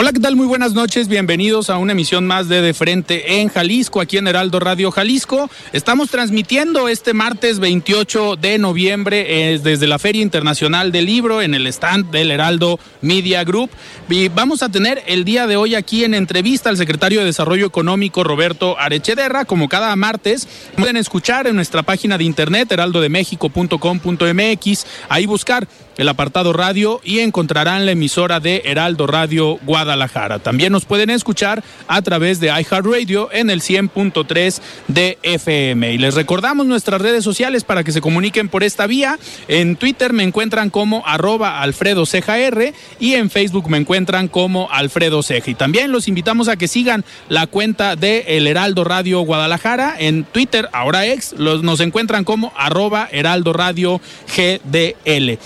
Hola, ¿qué tal? Muy buenas noches. Bienvenidos a una emisión más de De Frente en Jalisco, aquí en Heraldo Radio Jalisco. Estamos transmitiendo este martes 28 de noviembre eh, desde la Feria Internacional del Libro en el stand del Heraldo Media Group. Y vamos a tener el día de hoy aquí en entrevista al secretario de Desarrollo Económico Roberto Arechederra. Como cada martes, pueden escuchar en nuestra página de internet heraldodemexico.com.mx, ahí buscar el apartado radio y encontrarán la emisora de Heraldo Radio Guadalajara. También nos pueden escuchar a través de iHeartRadio en el 100.3 de FM. Y les recordamos nuestras redes sociales para que se comuniquen por esta vía. En Twitter me encuentran como arroba Alfredo R y en Facebook me encuentran como Alfredo Ceja. Y también los invitamos a que sigan la cuenta de El Heraldo Radio Guadalajara en Twitter, ahora ex, los, nos encuentran como arroba Heraldo Radio GDL.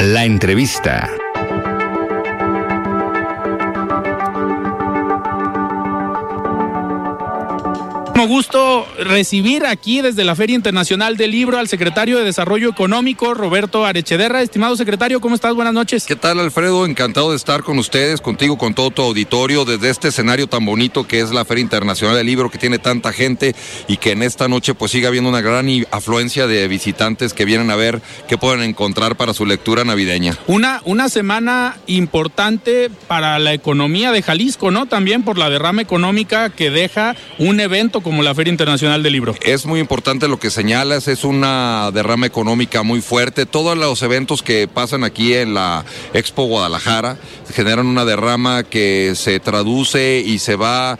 La entrevista. Gusto recibir aquí desde la Feria Internacional del Libro al secretario de Desarrollo Económico, Roberto Arechederra. Estimado secretario, ¿cómo estás? Buenas noches. ¿Qué tal, Alfredo? Encantado de estar con ustedes, contigo, con todo tu auditorio, desde este escenario tan bonito que es la Feria Internacional del Libro, que tiene tanta gente y que en esta noche pues sigue habiendo una gran afluencia de visitantes que vienen a ver qué pueden encontrar para su lectura navideña. Una, una semana importante para la economía de Jalisco, ¿no? También por la derrama económica que deja un evento como la Feria Internacional del Libro. Es muy importante lo que señalas, es una derrama económica muy fuerte. Todos los eventos que pasan aquí en la Expo Guadalajara generan una derrama que se traduce y se va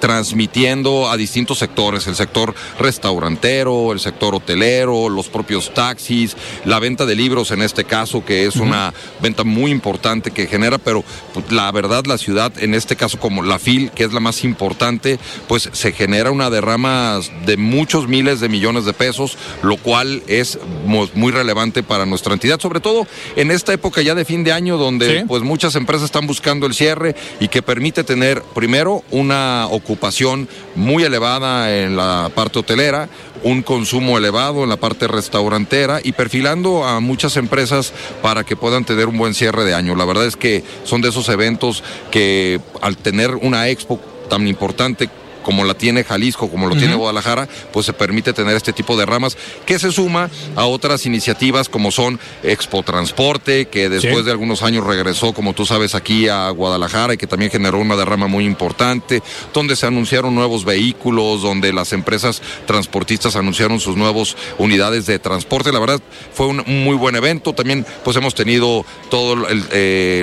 transmitiendo a distintos sectores, el sector restaurantero, el sector hotelero, los propios taxis, la venta de libros en este caso, que es una venta muy importante que genera, pero pues, la verdad la ciudad, en este caso como la FIL, que es la más importante, pues se genera una derrama de muchos miles de millones de pesos, lo cual es muy relevante para nuestra entidad, sobre todo en esta época ya de fin de año donde pues muchas empresas están buscando el cierre y que permite tener primero una ocupación muy elevada en la parte hotelera, un consumo elevado en la parte restaurantera y perfilando a muchas empresas para que puedan tener un buen cierre de año. La verdad es que son de esos eventos que al tener una expo tan importante como la tiene Jalisco, como lo tiene Guadalajara, pues se permite tener este tipo de ramas que se suma a otras iniciativas como son Expo Transporte, que después Sí. de algunos años regresó, como tú sabes, aquí a Guadalajara y que también generó una derrama muy importante, donde se anunciaron nuevos vehículos, donde las empresas transportistas anunciaron sus nuevas unidades de transporte. La verdad fue un muy buen evento. También pues hemos tenido todas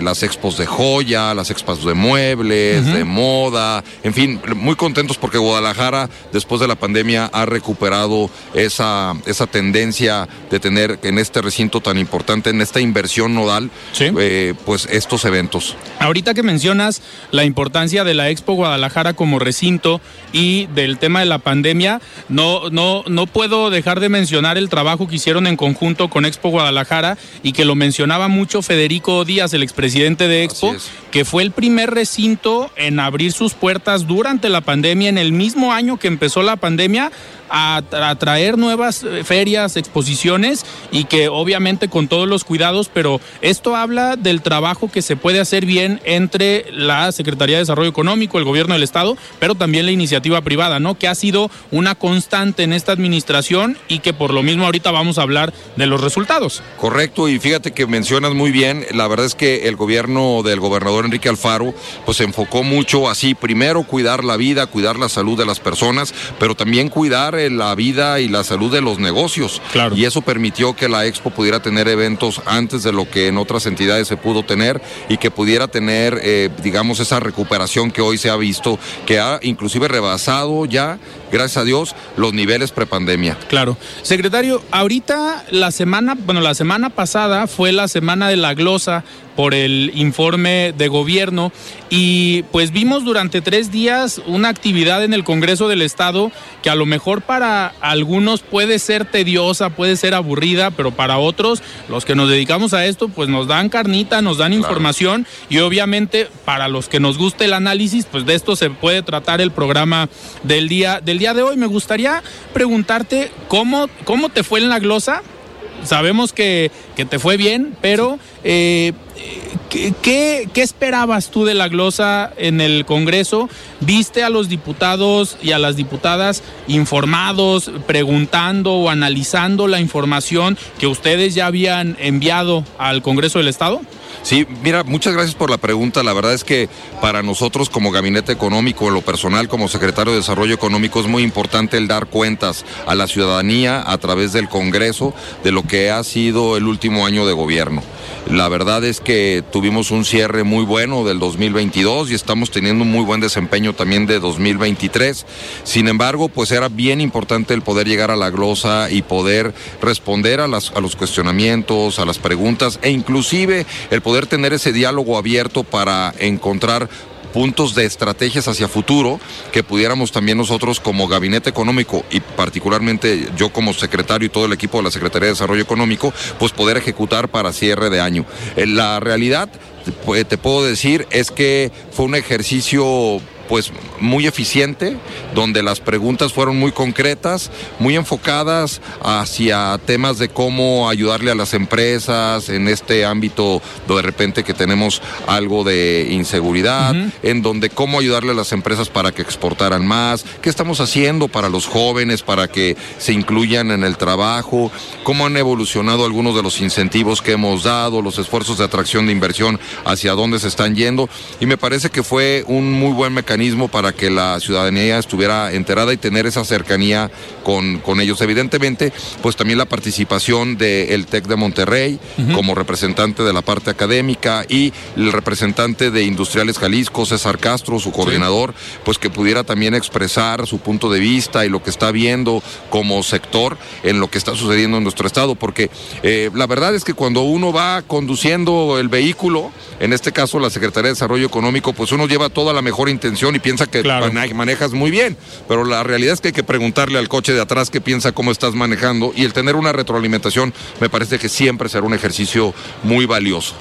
las expos de joya, las expos de muebles, de moda, en fin, muy porque Guadalajara después de la pandemia ha recuperado esa, esa tendencia de tener en este recinto tan importante, en esta inversión nodal, eh, pues estos eventos. Ahorita que mencionas la importancia de la Expo Guadalajara como recinto y del tema de la pandemia, no, no, no puedo dejar de mencionar el trabajo que hicieron en conjunto con Expo Guadalajara y que lo mencionaba mucho Federico Díaz, el expresidente de Expo, que fue el primer recinto en abrir sus puertas durante la pandemia en el mismo año que empezó la pandemia, a, a, traer nuevas eh, ferias, exposiciones y que obviamente con todos los cuidados, pero esto habla del trabajo que se puede hacer bien entre la Secretaría de Desarrollo Económico, el gobierno del Estado, pero también la iniciativa privada, ¿no? Que ha sido una constante en esta administración y que por lo mismo ahorita vamos a hablar de los resultados. Correcto, y fíjate que mencionas muy bien, la verdad es que el gobierno del gobernador Enrique Alfaro pues se enfocó mucho así, primero cuidar la vida, cuidar la salud de las personas, pero también cuidar la vida y la salud de los negocios. Claro. Y eso permitió que la Expo pudiera tener eventos antes de lo que en otras entidades se pudo tener y que pudiera tener, eh, digamos, esa recuperación que hoy se ha visto, que ha inclusive rebasado ya, gracias a Dios, los niveles prepandemia. Claro. Secretario, ahorita la semana, bueno, la semana pasada fue la semana de la glosa por el informe de gobierno y pues vimos durante tres días una actividad en el Congreso del Estado que a lo mejor para algunos puede ser tediosa, puede ser aburrida, pero para otros, los que nos dedicamos a esto, pues nos dan carnita, nos dan claro. información y obviamente para los que nos guste el análisis, pues de esto se puede tratar el programa del día, del día de hoy. Me gustaría preguntarte cómo, cómo te fue en la glosa. Sabemos que, que te fue bien, pero eh, ¿qué, qué, qué esperabas tú de la glosa en el Congreso? ¿Viste a los diputados y a las diputadas informados, preguntando o analizando la información que ustedes ya habían enviado al Congreso del Estado? Sí, mira, muchas gracias por la pregunta. La verdad es que para nosotros como Gabinete Económico, en lo personal como Secretario de Desarrollo Económico, es muy importante el dar cuentas a la ciudadanía a través del Congreso de lo que ha sido el último año de gobierno. La verdad es que tuvimos un cierre muy bueno del 2022 y estamos teniendo un muy buen desempeño también de 2023. Sin embargo, pues era bien importante el poder llegar a la glosa y poder responder a, los cuestionamientos, a las preguntas e inclusive el poder tener ese diálogo abierto para encontrar puntos de estrategias hacia futuro que pudiéramos también nosotros como gabinete económico y particularmente yo como secretario y todo el equipo de la Secretaría de Desarrollo Económico, pues poder ejecutar para cierre de año. La realidad, te puedo decir, es que fue un ejercicio pues muy eficiente, donde las preguntas fueron muy concretas, muy enfocadas hacia temas de cómo ayudarle a las empresas en este ámbito de repente que tenemos algo de inseguridad, uh -huh. en donde cómo ayudarle a las empresas para que exportaran más, qué estamos haciendo para los jóvenes, para que se incluyan en el trabajo, cómo han evolucionado algunos de los incentivos que hemos dado, los esfuerzos de atracción de inversión, hacia dónde se están yendo, y me parece que fue un muy buen mecanismo para que la ciudadanía estuviera enterada y tener esa cercanía con, con ellos. Evidentemente, pues también la participación del TEC de Monterrey uh -huh. como representante de la parte académica y el representante de Industriales Jalisco, César Castro, su coordinador, sí. pues que pudiera también expresar su punto de vista y lo que está viendo como sector en lo que está sucediendo en nuestro estado, porque eh, la verdad es que cuando uno va conduciendo el vehículo, en este caso la Secretaría de Desarrollo Económico, pues uno lleva toda la mejor intención y piensa que claro. manejas muy bien, pero la realidad es que hay que preguntarle al coche de atrás qué piensa cómo estás manejando y el tener una retroalimentación me parece que siempre será un ejercicio muy valioso.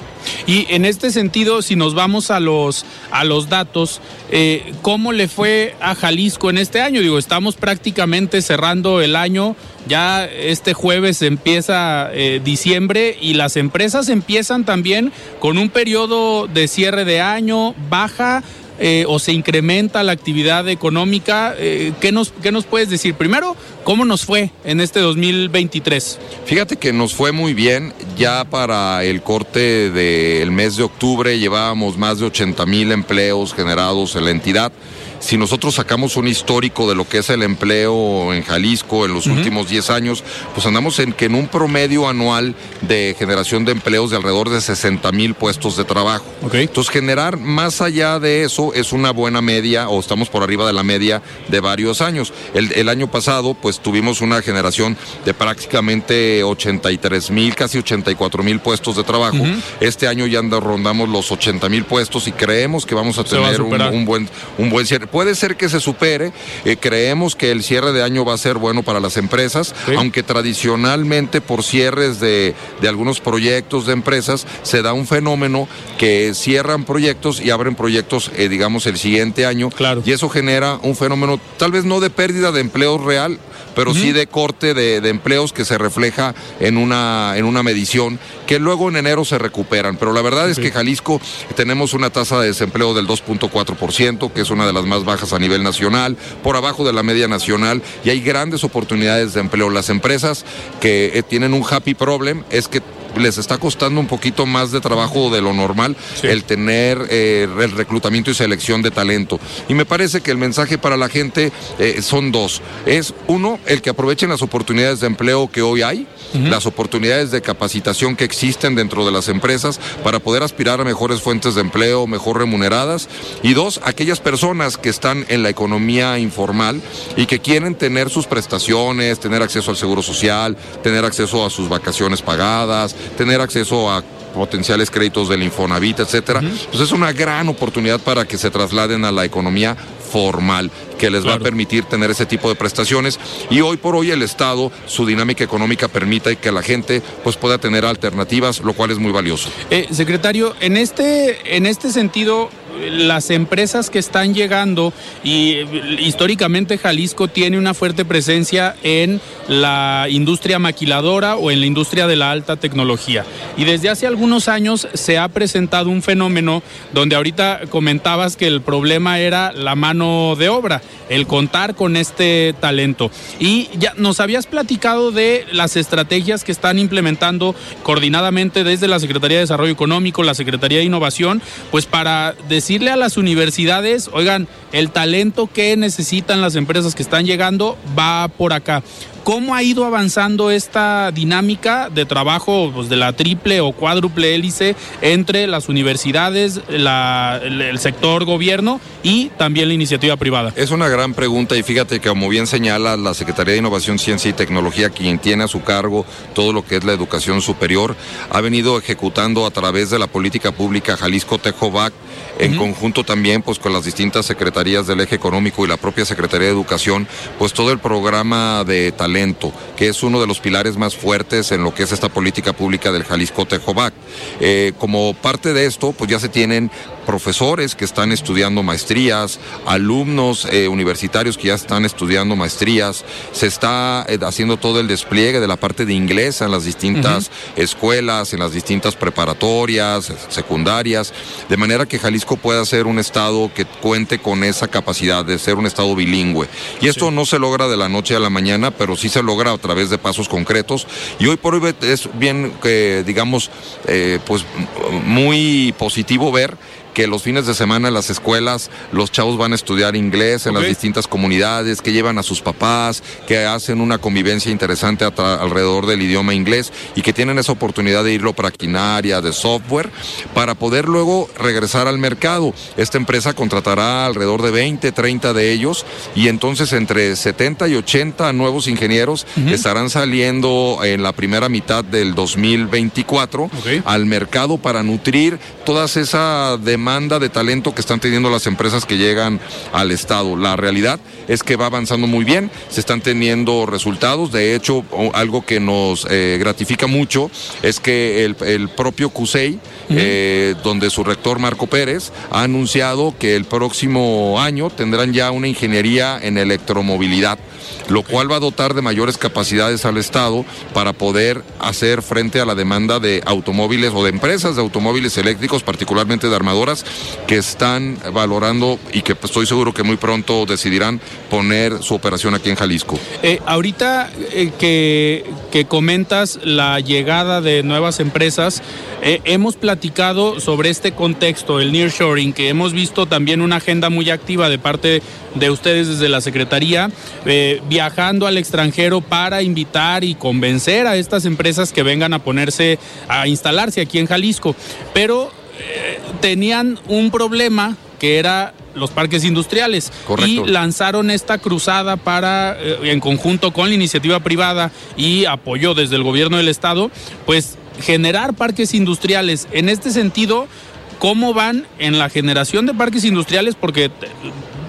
Y en este sentido, si nos vamos a los, a los datos, eh, ¿cómo le fue a Jalisco en este año? Digo, estamos prácticamente cerrando el año, ya este jueves empieza eh, diciembre y las empresas empiezan también con un periodo de cierre de año, baja eh, o se incrementa la actividad económica. Eh, ¿qué, nos, ¿Qué nos puedes decir? Primero, ¿cómo nos fue en este 2023? Fíjate que nos fue muy bien. Ya para el corte del mes de octubre llevábamos más de 80 mil empleos generados en la entidad si nosotros sacamos un histórico de lo que es el empleo en Jalisco en los uh -huh. últimos 10 años, pues andamos en que en un promedio anual de generación de empleos de alrededor de 60 mil puestos de trabajo. Okay. Entonces, generar más allá de eso es una buena media o estamos por arriba de la media de varios años. El, el año pasado, pues pues tuvimos una generación de prácticamente 83 mil, casi 84 mil puestos de trabajo. Este año ya rondamos los 80 mil puestos y creemos que vamos a tener un, buen, un buen cierre. Puede ser que se supere, eh, creemos que el cierre de año va a ser bueno para las empresas, aunque tradicionalmente por cierres de, de algunos proyectos de empresas se da un fenómeno que cierran proyectos y abren proyectos, eh, digamos, el siguiente año. Claro. Y eso genera un fenómeno, tal vez no de pérdida de empleo real, pero sí de corte de, empleos que se refleja en una, en una medición que luego en enero se recuperan. Pero la verdad es que Jalisco tenemos una tasa de desempleo del 2.4%, que es una de las más bajas a nivel nacional, por abajo de la media nacional, y hay grandes oportunidades de empleo. Las empresas que eh, tienen un happy problem es que les está costando un poquito más de trabajo de lo normal el tener eh, el reclutamiento y selección de talento. Y me parece que el mensaje para la gente eh, son dos. Es uno, el que aprovechen las oportunidades de empleo que hoy hay, las oportunidades de capacitación que existen dentro de las empresas para poder aspirar a mejores fuentes de empleo, mejor remuneradas. Y dos, aquellas personas que están en la economía informal y que quieren tener sus prestaciones, tener acceso al seguro social, tener acceso a sus vacaciones pagadas, tener acceso a potenciales créditos del Infonavit, etcétera, pues es una gran oportunidad para que se trasladen a la economía formal que les va a permitir tener ese tipo de prestaciones. Y hoy por hoy el Estado su dinámica económica permite que la gente pues pueda tener alternativas lo cual es muy valioso. Eh, secretario en este en este sentido las empresas que están llegando y históricamente Jalisco tiene una fuerte presencia en la industria maquiladora o en la industria de la alta tecnología. Y desde hace algunos años se ha presentado un fenómeno donde ahorita comentabas que el problema era la mano de obra, el contar con este talento. Y ya nos habías platicado de las estrategias que están implementando coordinadamente desde la Secretaría de Desarrollo Económico, la Secretaría de Innovación, pues para decirle a las universidades, oigan, el talento que necesitan las empresas que están llegando va por acá. ¿Cómo ha ido avanzando esta dinámica de trabajo pues, de la triple o cuádruple hélice entre las universidades, el, sector gobierno y también la iniciativa privada? Es una gran pregunta y fíjate que como bien señala la Secretaría de Innovación, Ciencia y Tecnología, quien tiene a su cargo todo lo que es la educación superior, ha venido ejecutando a través de la política pública Jalisco Tejovac, en conjunto también pues con las distintas secretarías del eje económico y la propia Secretaría de Educación, pues todo el programa de talento que es uno de los pilares más fuertes en lo que es esta política pública del Jalisco Tejovac. Eh, como parte de esto, pues ya se tienen profesores que están estudiando maestrías, alumnos eh, universitarios que ya están estudiando maestrías, se está eh, haciendo todo el despliegue de la parte de inglés en las distintas escuelas, en las distintas preparatorias, secundarias, de manera que Jalisco pueda ser un estado que cuente con esa capacidad de ser un estado bilingüe. Y esto no se logra de la noche a la mañana, pero sí se logra a través de pasos concretos. Y hoy por hoy es bien, que digamos, eh, pues muy positivo ver que los fines de semana en las escuelas los chavos van a estudiar inglés en las distintas comunidades, que llevan a sus papás, que hacen una convivencia interesante alrededor del idioma inglés y que tienen esa oportunidad de irlo praquinaria, de software, para poder luego regresar al mercado. Esta empresa contratará alrededor de 20, 30 de ellos y entonces entre 70 y 80 nuevos ingenieros estarán saliendo en la primera mitad del 2024 al mercado para nutrir todas esa demanda demanda de talento que están teniendo las empresas que llegan al Estado. La realidad es que va avanzando muy bien, se están teniendo resultados. De hecho, algo que nos eh, gratifica mucho es que el, propio CUSEI, eh, donde su rector Marco Pérez, ha anunciado que el próximo año tendrán ya una ingeniería en electromovilidad lo cual va a dotar de mayores capacidades al Estado para poder hacer frente a la demanda de automóviles o de empresas de automóviles eléctricos, particularmente de armadoras, que están valorando y que estoy seguro que muy pronto decidirán poner su operación aquí en Jalisco. Eh, ahorita eh, que, comentas la llegada de nuevas empresas, eh, hemos platicado sobre este contexto, el nearshoring, que hemos visto también una agenda muy activa de parte de ustedes desde la Secretaría, viajando al extranjero para invitar y convencer a estas empresas que vengan a ponerse, a instalarse aquí en Jalisco. Pero eh, tenían un problema que era los parques industriales. Correcto. Y lanzaron esta cruzada para, eh, en conjunto con la iniciativa privada y apoyo desde el gobierno del estado, pues generar parques industriales. En este sentido, ¿cómo van en la generación de parques industriales? Porque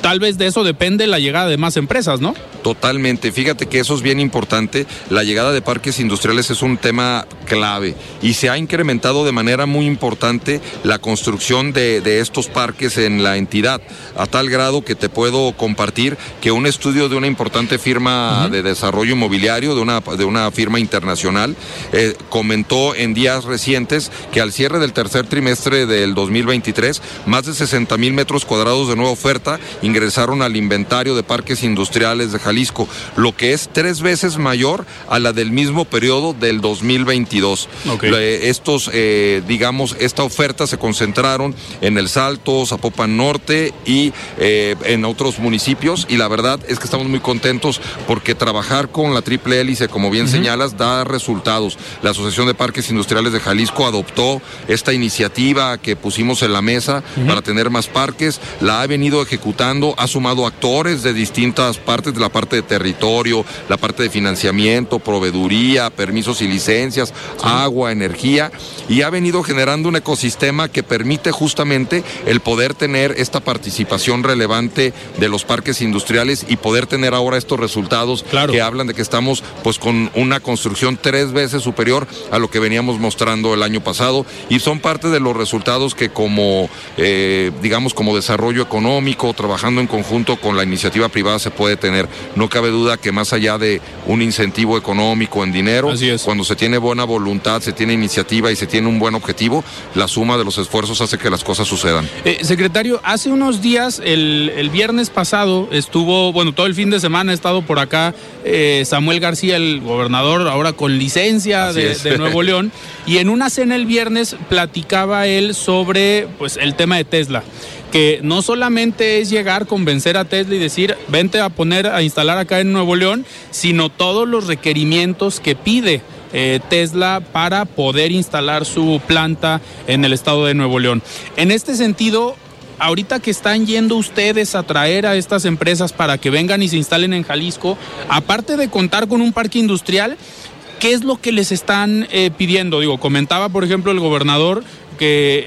tal vez de eso depende la llegada de más empresas, ¿no? Totalmente. Fíjate que eso es bien importante. La llegada de parques industriales es un tema clave y se ha incrementado de manera muy importante la construcción de, de estos parques en la entidad, a tal grado que te puedo compartir que un estudio de una importante firma de desarrollo inmobiliario, de una, de una firma internacional, eh, comentó en días recientes que al cierre del tercer trimestre del 2023, más de 60 mil metros cuadrados de nueva oferta ingresaron al inventario de parques industriales de Jalisco, lo que es tres veces mayor a la del mismo periodo del 2022. Ok. Le- estos, eh, digamos, esta oferta se concentraron en El Salto, Zapopan Norte y eh, en otros municipios y la verdad es que estamos muy contentos porque trabajar con la triple hélice, como bien señalas, da resultados. La Asociación de Parques Industriales de Jalisco adoptó esta iniciativa que pusimos en la mesa para tener más parques, la ha venido ejecutando, ha sumado actores de distintas partes, de la parte de territorio, la parte de financiamiento, proveeduría, permisos y licencias, agua, energía, y ha venido generando un ecosistema que permite justamente el poder tener esta participación relevante de los parques industriales y poder tener ahora estos resultados Claro. que hablan de que estamos pues con una construcción tres veces superior a lo que veníamos mostrando el año pasado y son parte de los resultados que como eh, digamos como desarrollo económico trabajando en conjunto con la iniciativa privada se puede tener. No cabe duda que más allá de un incentivo económico en dinero Así es. cuando se tiene buena voluntad se tiene iniciativa y se tiene un buen objetivo la suma de los esfuerzos hace que las cosas sucedan. Eh, secretario, hace unos días, el, el viernes pasado, estuvo, bueno, todo el fin de semana ha estado por acá eh, Samuel García, el gobernador, ahora con licencia de, de Nuevo León, y en una cena el viernes platicaba él sobre pues, el tema de Tesla que no solamente es llegar, convencer a Tesla y decir, vente a poner, a instalar acá en Nuevo León, sino todos los requerimientos que pide eh, Tesla para poder instalar su planta en el estado de Nuevo León. En este sentido, ahorita que están yendo ustedes a traer a estas empresas para que vengan y se instalen en Jalisco, aparte de contar con un parque industrial, ¿qué es lo que les están eh, pidiendo? Digo, comentaba, por ejemplo, el gobernador que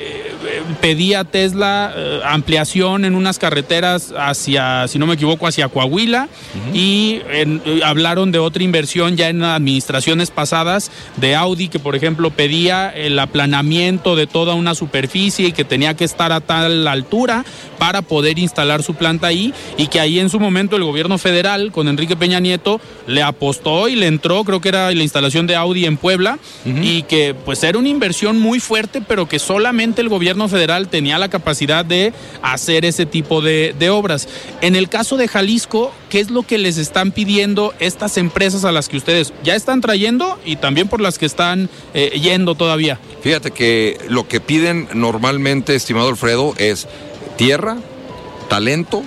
eh, pedía Tesla eh, ampliación en unas carreteras hacia, si no me equivoco, hacia Coahuila. Y en- eh, hablaron de otra inversión ya en administraciones pasadas de Audi que, por ejemplo, pedía el aplanamiento de toda una superficie y que tenía que estar a tal altura para poder instalar su planta ahí. Y que ahí en su momento el gobierno federal con Enrique Peña Nieto le apostó y le entró, creo que era la instalación de Audi en Puebla y que pues era una inversión muy fuerte pero que solamente el gobierno federal tenía la capacidad de hacer ese tipo de, de obras. En el caso de Jalisco, ¿qué es lo que les están pidiendo estas empresas a las que ustedes ya están trayendo y también por las que están eh, yendo todavía? Fíjate que lo que piden normalmente, estimado Alfredo, es tierra, talento,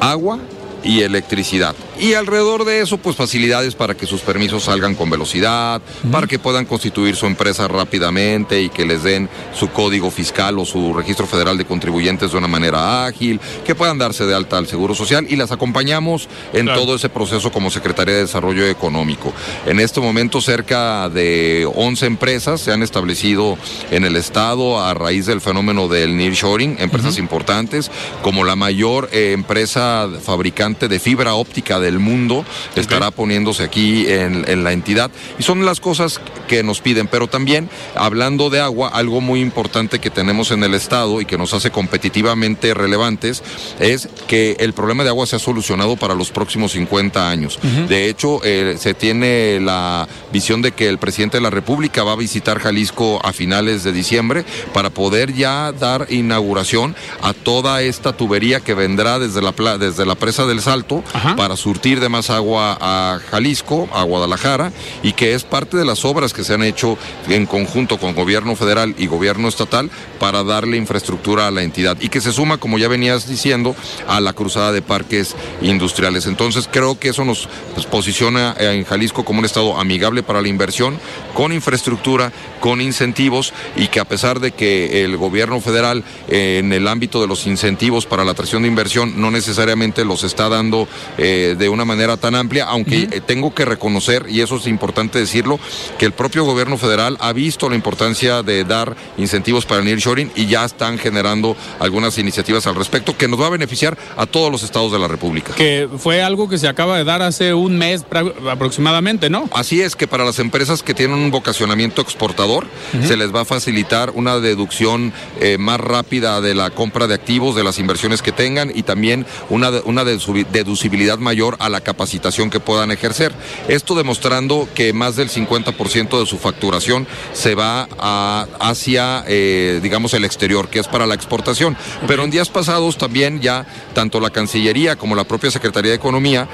agua y electricidad. Y alrededor de eso, pues facilidades para que sus permisos salgan con velocidad, para que puedan constituir su empresa rápidamente y que les den su código fiscal o su registro federal de contribuyentes de una manera ágil, que puedan darse de alta al Seguro Social y las acompañamos en Claro. todo ese proceso como Secretaría de Desarrollo Económico. En este momento cerca de 11 empresas se han establecido en el estado a raíz del fenómeno del nearshoring, empresas importantes como la mayor eh, empresa fabricante de fibra óptica del mundo estará poniéndose aquí en, en la entidad y son las cosas que nos piden, pero también hablando de agua, algo muy importante que tenemos en el estado y que nos hace competitivamente relevantes es que el problema de agua se ha solucionado para los próximos 50 años. De hecho, eh, se tiene la visión de que el presidente de la República va a visitar Jalisco a finales de diciembre para poder ya dar inauguración a toda esta tubería que vendrá desde la, desde la presa del Salto Ajá. para surtir surtir de más agua a Jalisco, a Guadalajara, y que es parte de las obras que se han hecho en conjunto con gobierno federal y gobierno estatal para darle infraestructura a la entidad y que se suma, como ya venías diciendo, a la cruzada de parques industriales. Entonces creo que eso nos pues, posiciona en Jalisco como un estado amigable para la inversión, con infraestructura, con incentivos y que a pesar de que el gobierno federal eh, en el ámbito de los incentivos para la atracción de inversión no necesariamente los está dando eh, de una manera tan amplia, aunque eh, tengo que reconocer, y eso es importante decirlo, que el propio gobierno federal ha visto la importancia de dar incentivos para el nearshoring y ya están generando algunas iniciativas al respecto que nos va a beneficiar a todos los estados de la República. Que fue algo que se acaba de dar hace un mes aproximadamente, ¿no? Así es que para las empresas que tienen un vocacionamiento exportador, se les va a facilitar una deducción eh, más rápida de la compra de activos, de las inversiones que tengan y también una, una deducibilidad mayor a la capacitación que puedan ejercer. Esto demostrando que más del 50% de su facturación se va hacia, eh, digamos, el exterior, que es para la exportación. Pero en días pasados también ya tanto la Cancillería como la propia Secretaría de Economía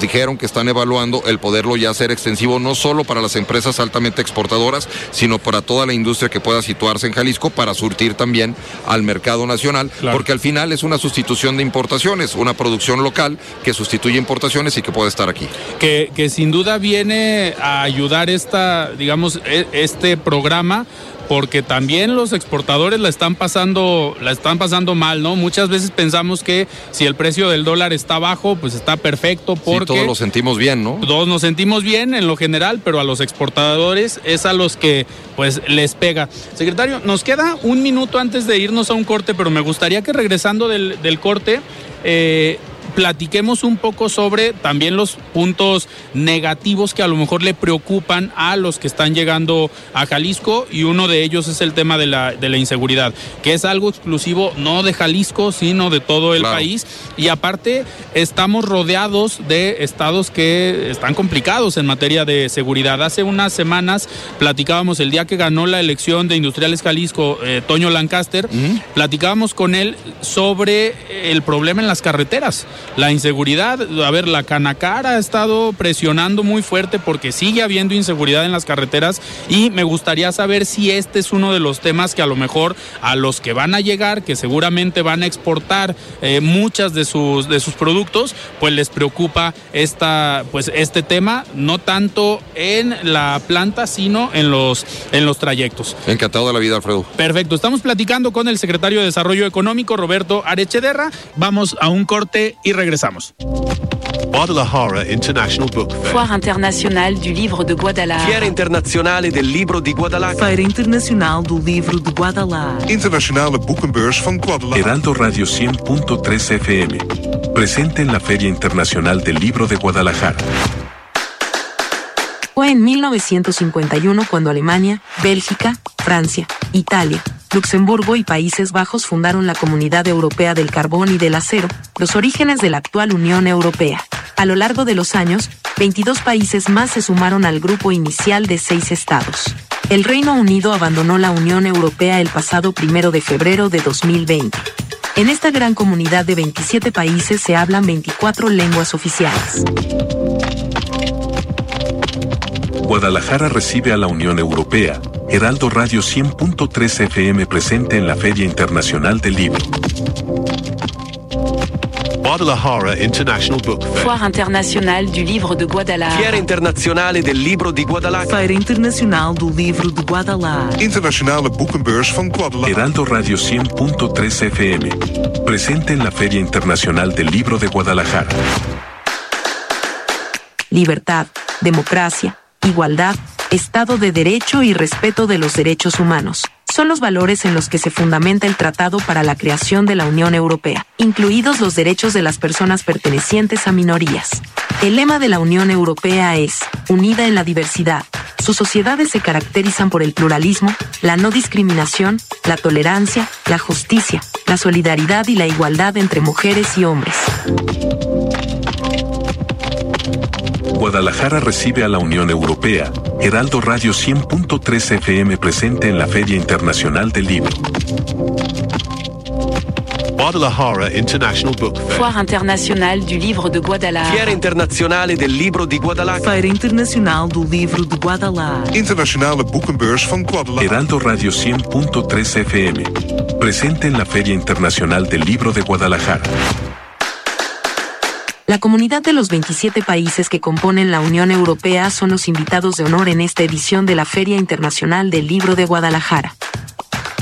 dijeron que están evaluando el poderlo ya hacer extensivo no solo para las empresas altamente exportadoras, sino para toda la industria que pueda situarse en Jalisco para surtir también al mercado nacional, porque al final es una sustitución de importaciones, una producción local que sustituye importaciones y que puede estar aquí. Que, que sin duda viene a ayudar esta, digamos, e, este programa porque también los exportadores la están pasando, la están pasando mal, ¿no? Muchas veces pensamos que si el precio del dólar está bajo, pues está perfecto porque todos lo sentimos bien, ¿no? Todos nos sentimos bien en lo general, pero a los exportadores es a los que pues les pega. Secretario, nos queda un minuto antes de irnos a un corte, pero me gustaría que regresando del, del corte eh, platiquemos un poco sobre también los puntos negativos que a lo mejor le preocupan a los que están llegando a Jalisco y uno de ellos es el tema de la, de la inseguridad, que es algo exclusivo no de Jalisco, sino de todo el país. Y aparte estamos rodeados de estados que están complicados en materia de seguridad. Hace unas semanas platicábamos el día que ganó la elección de Industriales Jalisco, eh, Toño Lancaster, platicábamos con él sobre el problema en las carreteras la inseguridad, a ver, la Canacar ha estado presionando muy fuerte porque sigue habiendo inseguridad en las carreteras y me gustaría saber si este es uno de los temas que a lo mejor a los que van a llegar, que seguramente van a exportar eh, muchas de sus de sus productos, pues les preocupa esta pues este tema no tanto en la planta sino en los en los trayectos. Encantado de la vida, Alfredo. Perfecto, estamos platicando con el secretario de Desarrollo Económico Roberto Arechederra. Vamos a un corte y regresamos. Guadalajara International Book Fair. Foire internationale du livre de Guadalajara. Fiera internazionale del libro di Guadalajara. Feira Internacional do Livro de Guadalajara. Internationale boekenbeurs van Guadalajara. Heraldo Radio 100.3 FM. Presente en la Feria Internacional del Libro de Guadalajara. Fue en 1951 cuando Alemania, Bélgica, Francia, Italia, Luxemburgo y Países Bajos fundaron la Comunidad Europea del Carbón y del Acero, los orígenes de la actual Unión Europea. A lo largo de los años, 22 países más se sumaron al grupo inicial de seis estados. El Reino Unido abandonó la Unión Europea el pasado primero de febrero de 2020. En esta gran comunidad de 27 países se hablan 24 lenguas oficiales. Guadalajara recibe a la Unión Europea. Heraldo Radio 100.3 FM presente en la Feria Internacional del Libro. Guadalajara International Book Fair. Foire internationale du livre de Guadalajara. Fiera internazionale del libro di Guadalajara. Feira Internacional do Livro de Guadalajara. Internationale boekenbeurs van Guadalajara. Heraldo Radio 100.3 FM. Presente en la Feria Internacional del Libro de Guadalajara. Libertad, democracia, igualdad, Estado de Derecho y respeto de los derechos humanos. Son los valores en los que se fundamenta el Tratado para la creación de la Unión Europea, incluidos los derechos de las personas pertenecientes a minorías. El lema de la Unión Europea es, unida en la diversidad. Sus sociedades se caracterizan por el pluralismo, la no discriminación, la tolerancia, la justicia, la solidaridad y la igualdad entre mujeres y hombres. Guadalajara recibe a la Unión Europea. Heraldo Radio 100.3 FM presente en la Feria Internacional del Libro. Guadalajara International Book Fair. Foire internationale du livre de Guadalajara. Fiera internazionale del libro di Guadalajara. Feira Internacional do Livro de Guadalajara. Internationale boekenbeurs van Guadalajara. Heraldo Radio 100.3 FM. Presente en la Feria Internacional del Libro de Guadalajara. La comunidad de los 27 países que componen la Unión Europea son los invitados de honor en esta edición de la Feria Internacional del Libro de Guadalajara.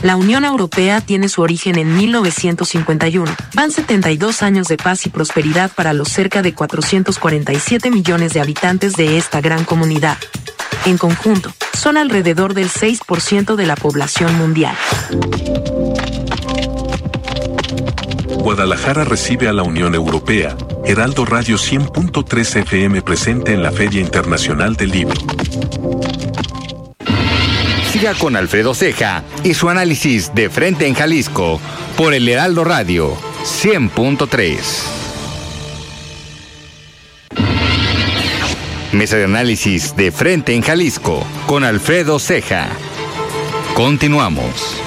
La Unión Europea tiene su origen en 1951. Van 72 años de paz y prosperidad para los cerca de 447 millones de habitantes de esta gran comunidad. En conjunto, son alrededor del 6% de la población mundial. Guadalajara recibe a la Unión Europea. Heraldo Radio 100.3 FM presente en la Feria Internacional del Libro. Siga con Alfredo Ceja y su análisis de frente en Jalisco por el Heraldo Radio 100.3. Mesa de análisis de frente en Jalisco con Alfredo Ceja. Continuamos.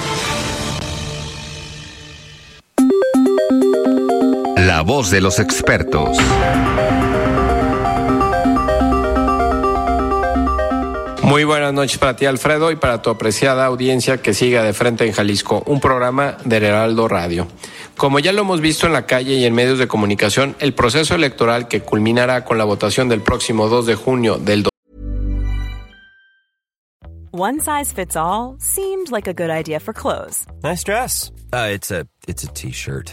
La voz de los expertos. Muy buenas noches para ti, Alfredo, y para tu apreciada audiencia que siga de frente en Jalisco, un programa del Heraldo Radio. Como ya lo hemos visto en la calle y en medios de comunicación, el proceso electoral que culminará con la votación del próximo 2 de junio del One size fits all seemed like a good idea for clothes. Nice dress. Uh, it's a it's a t-shirt.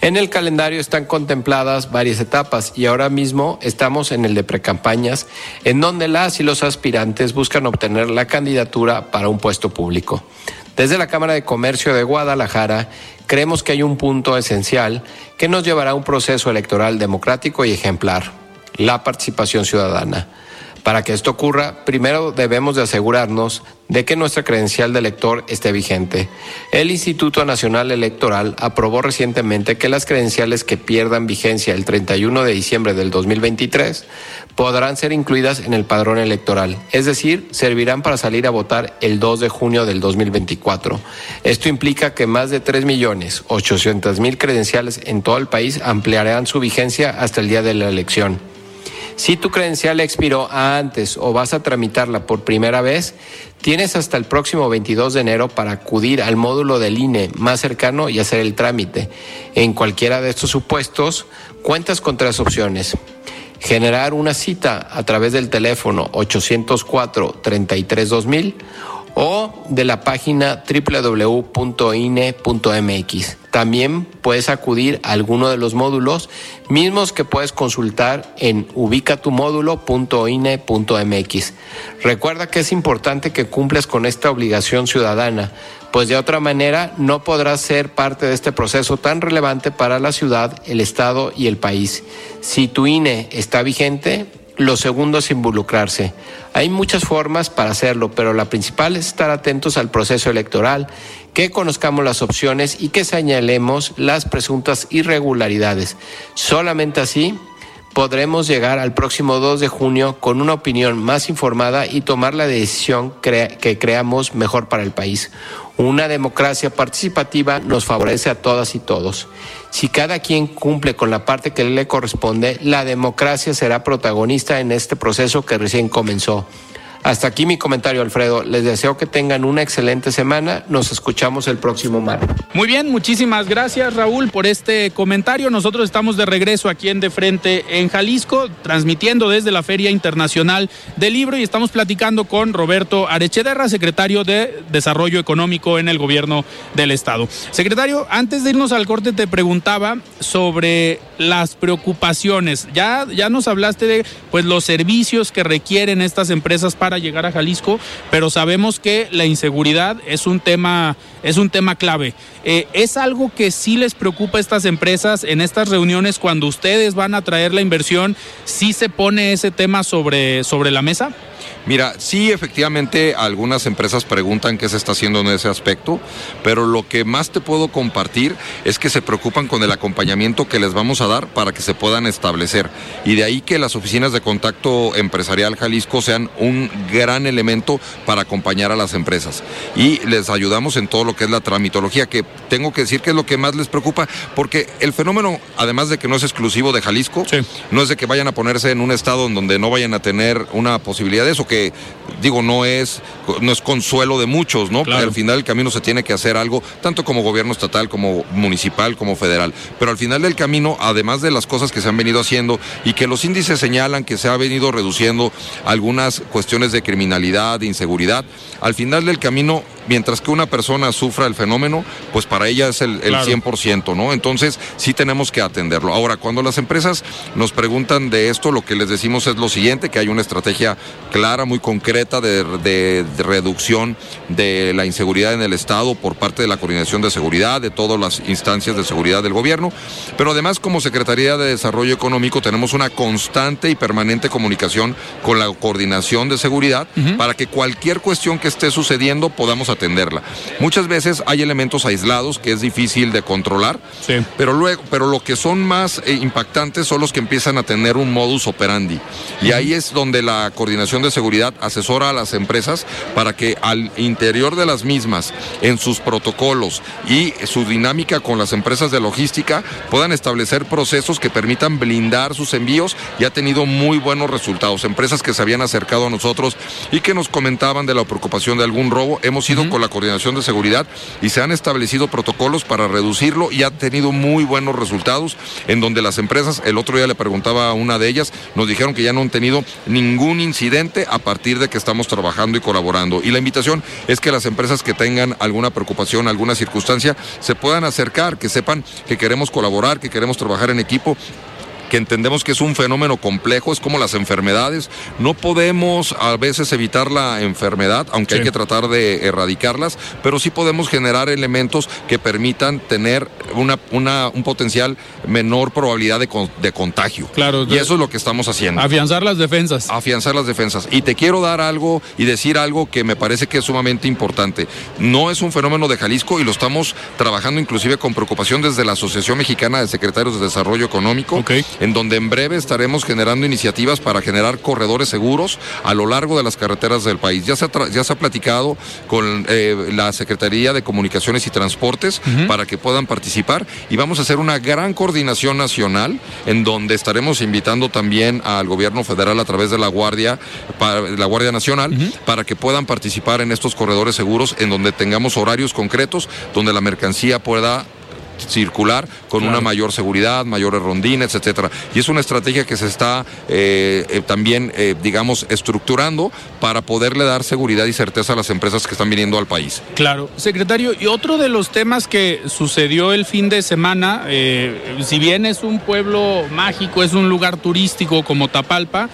En el calendario están contempladas varias etapas y ahora mismo estamos en el de precampañas, en donde las y los aspirantes buscan obtener la candidatura para un puesto público. Desde la Cámara de Comercio de Guadalajara creemos que hay un punto esencial que nos llevará a un proceso electoral democrático y ejemplar, la participación ciudadana. Para que esto ocurra, primero debemos de asegurarnos de que nuestra credencial de elector esté vigente. El Instituto Nacional Electoral aprobó recientemente que las credenciales que pierdan vigencia el 31 de diciembre del 2023 podrán ser incluidas en el padrón electoral, es decir, servirán para salir a votar el 2 de junio del 2024. Esto implica que más de 3.800.000 credenciales en todo el país ampliarán su vigencia hasta el día de la elección. Si tu credencial expiró antes o vas a tramitarla por primera vez, tienes hasta el próximo 22 de enero para acudir al módulo del INE más cercano y hacer el trámite. En cualquiera de estos supuestos, cuentas con tres opciones. Generar una cita a través del teléfono 804-33-2000 o de la página www.ine.mx. También puedes acudir a alguno de los módulos mismos que puedes consultar en ubicatumódulo.ine.mx. Recuerda que es importante que cumplas con esta obligación ciudadana, pues de otra manera no podrás ser parte de este proceso tan relevante para la ciudad, el Estado y el país. Si tu INE está vigente, lo segundo es involucrarse. Hay muchas formas para hacerlo, pero la principal es estar atentos al proceso electoral, que conozcamos las opciones y que señalemos las presuntas irregularidades. Solamente así podremos llegar al próximo 2 de junio con una opinión más informada y tomar la decisión que creamos mejor para el país. Una democracia participativa nos favorece a todas y todos. Si cada quien cumple con la parte que le corresponde, la democracia será protagonista en este proceso que recién comenzó. Hasta aquí mi comentario, Alfredo. Les deseo que tengan una excelente semana. Nos escuchamos el próximo martes. Muy bien, muchísimas gracias Raúl por este comentario. Nosotros estamos de regreso aquí en De Frente en Jalisco, transmitiendo desde la Feria Internacional del Libro y estamos platicando con Roberto Arechederra, secretario de Desarrollo Económico en el Gobierno del Estado. Secretario, antes de irnos al corte te preguntaba sobre las preocupaciones. Ya, ya nos hablaste de pues, los servicios que requieren estas empresas para llegar a Jalisco, pero sabemos que la inseguridad es un tema, es un tema clave. Eh, ¿Es algo que sí les preocupa a estas empresas en estas reuniones cuando ustedes van a traer la inversión? ¿Sí se pone ese tema sobre, sobre la mesa? Mira, sí, efectivamente, algunas empresas preguntan qué se está haciendo en ese aspecto, pero lo que más te puedo compartir es que se preocupan con el acompañamiento que les vamos a dar para que se puedan establecer. Y de ahí que las oficinas de contacto empresarial Jalisco sean un gran elemento para acompañar a las empresas. Y les ayudamos en todo lo que es la tramitología, que tengo que decir que es lo que más les preocupa, porque el fenómeno, además de que no es exclusivo de Jalisco, no es de que vayan a ponerse en un estado en donde no vayan a tener una posibilidad de eso que digo no es no es consuelo de muchos, ¿no? Al final del camino se tiene que hacer algo tanto como gobierno estatal como municipal como federal, pero al final del camino, además de las cosas que se han venido haciendo y que los índices señalan que se ha venido reduciendo algunas cuestiones de criminalidad, de inseguridad, al final del camino mientras que una persona sufra el fenómeno, pues para ella es el, 100%, ¿no? Entonces sí tenemos que atenderlo. Ahora, cuando las empresas nos preguntan de esto, lo que les decimos es lo siguiente, que hay una estrategia clara, muy concreta de, reducción de la inseguridad en el Estado por parte de la Coordinación de Seguridad, de todas las instancias de seguridad del gobierno, pero además como Secretaría de Desarrollo Económico tenemos una constante y permanente comunicación con la Coordinación de Seguridad para que cualquier cuestión que esté sucediendo podamos atenderla. Muchas veces hay elementos aislados que es difícil de controlar, pero luego, pero lo que son más eh, impactantes son los que empiezan a tener un modus operandi. Y ahí es donde la coordinación de seguridad asesora a las empresas para que al interior de las mismas, en sus protocolos y su dinámica con las empresas de logística, puedan establecer procesos que permitan blindar sus envíos y ha tenido muy buenos resultados. Empresas que se habían acercado a nosotros y que nos comentaban de la preocupación de algún robo, hemos con la coordinación de seguridad y se han establecido protocolos para reducirlo y ha tenido muy buenos resultados en donde las empresas, el otro día le preguntaba a una de ellas, nos dijeron que ya no han tenido ningún incidente a partir de que estamos trabajando y colaborando. Y la invitación es que las empresas que tengan alguna preocupación, alguna circunstancia, se puedan acercar, que sepan que queremos colaborar, que queremos trabajar en equipo que entendemos que es un fenómeno complejo, es como las enfermedades. No podemos a veces evitar la enfermedad, aunque hay que tratar de erradicarlas, pero sí podemos generar elementos que permitan tener una, una un potencial menor probabilidad de, de contagio. Claro. Y eso es lo que estamos haciendo. Afianzar las defensas. Afianzar las defensas. Y te quiero dar algo y decir algo que me parece que es sumamente importante. No es un fenómeno de Jalisco y lo estamos trabajando inclusive con preocupación desde la Asociación Mexicana de Secretarios de Desarrollo Económico. Okay en donde en breve estaremos generando iniciativas para generar corredores seguros a lo largo de las carreteras del país. Ya se ha, ya se ha platicado con eh, la Secretaría de Comunicaciones y Transportes para que puedan participar y vamos a hacer una gran coordinación nacional en donde estaremos invitando también al gobierno federal a través de la Guardia, la Guardia Nacional, para que puedan participar en estos corredores seguros en donde tengamos horarios concretos, donde la mercancía pueda circular con una mayor seguridad, mayores rondines, etcétera. Y es una estrategia que se está eh, eh, también, eh, digamos, estructurando para poderle dar seguridad y certeza a las empresas que están viniendo al país. Claro, secretario, y otro de los temas que sucedió el fin de semana, si bien es un pueblo mágico, es un lugar turístico como Tapalpa,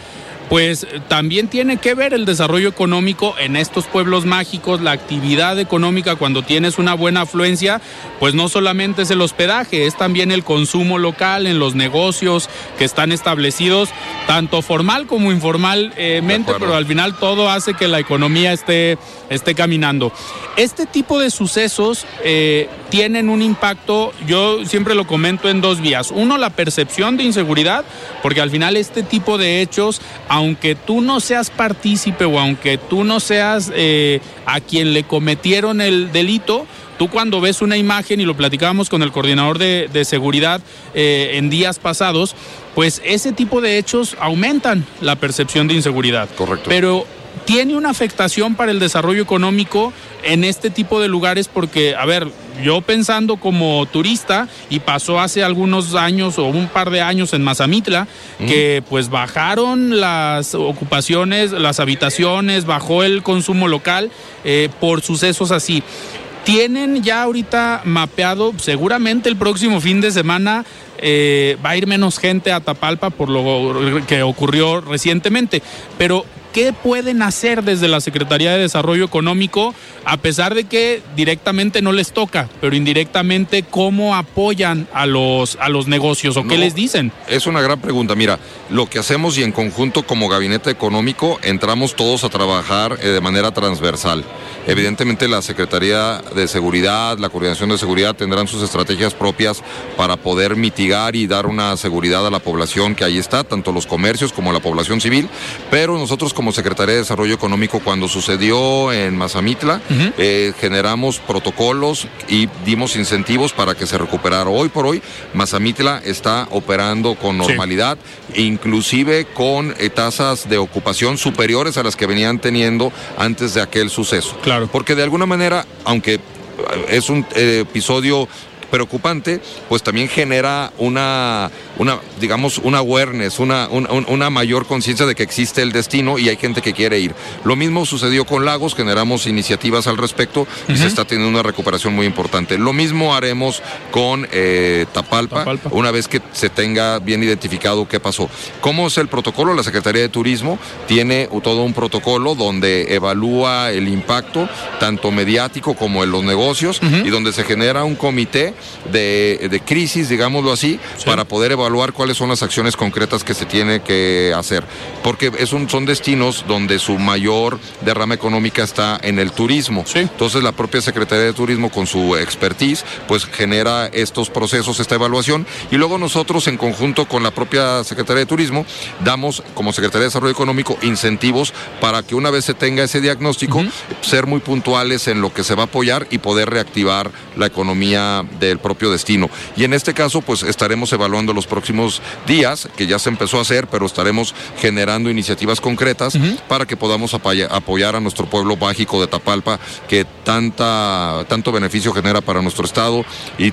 pues también tiene que ver el desarrollo económico en estos pueblos mágicos, la actividad económica cuando tienes una buena afluencia, pues no solamente es el hospedaje, es también el consumo local en los negocios que están establecidos, tanto formal como informalmente, pero al final todo hace que la economía esté, esté caminando. Este tipo de sucesos eh, tienen un impacto, yo siempre lo comento en dos vías. Uno, la percepción de inseguridad, porque al final este tipo de hechos, aunque tú no seas partícipe o aunque tú no seas eh, a quien le cometieron el delito, Tú cuando ves una imagen, y lo platicábamos con el coordinador de, seguridad eh, en días pasados, pues ese tipo de hechos aumentan la percepción de inseguridad. Correcto. Pero tiene una afectación para el desarrollo económico en este tipo de lugares porque, a ver, yo pensando como turista y pasó hace algunos años o un par de años en Mazamitla, que pues bajaron las ocupaciones, las habitaciones, bajó el consumo local eh, por sucesos así. Tienen ya ahorita mapeado, seguramente el próximo fin de semana eh, va a ir menos gente a Tapalpa por lo que ocurrió recientemente, pero ¿qué pueden hacer desde la Secretaría de Desarrollo Económico, a pesar de que directamente no les toca, pero indirectamente cómo apoyan a los, a los negocios o qué les dicen? Es una gran pregunta. Mira, lo que hacemos y en conjunto como gabinete económico entramos todos a trabajar eh, de manera transversal. Evidentemente la Secretaría de Seguridad, la Coordinación de Seguridad tendrán sus estrategias propias para poder mitigar y dar una seguridad a la población que ahí está, tanto los comercios como la población civil. Pero nosotros como Secretaría de Desarrollo Económico, cuando sucedió en Mazamitla, eh, generamos protocolos y dimos incentivos para que se recuperara. Hoy por hoy, Mazamitla está operando con normalidad, inclusive con eh, tasas de ocupación superiores a las que venían teniendo antes de aquel suceso. Claro. Porque de alguna manera, aunque eh, es un episodio preocupante, pues también genera una, una digamos, una awareness, una, un- un- una mayor conciencia de que existe el destino y hay gente que quiere ir. Lo mismo sucedió con Lagos, generamos iniciativas al respecto y se está teniendo una recuperación muy importante. Lo mismo haremos con eh, Tapalpa, una vez que se tenga bien identificado qué pasó. ¿Cómo es el protocolo? La Secretaría de Turismo tiene todo un protocolo donde evalúa el impacto, tanto mediático como en los negocios, y donde se genera un comité de, de crisis, digámoslo así, para poder evaluar cuáles son las acciones concretas que se tiene que hacer. Porque es un, son destinos donde su mayor derrama económica está en el turismo. Entonces la propia Secretaría de Turismo con su expertise pues genera estos procesos, esta evaluación y luego nosotros en conjunto con la propia Secretaría de Turismo damos como Secretaría de Desarrollo Económico incentivos para que una vez se tenga ese diagnóstico ser muy puntuales en lo que se va a apoyar y poder reactivar la economía del propio destino. Y en este caso pues estaremos evaluando los próximos días, que ya se empezó a hacer, pero estaremos generando iniciativas concretas para que podamos apoyar a nuestro pueblo mágico de Tapalpa, que tanta, tanto beneficio genera para nuestro estado y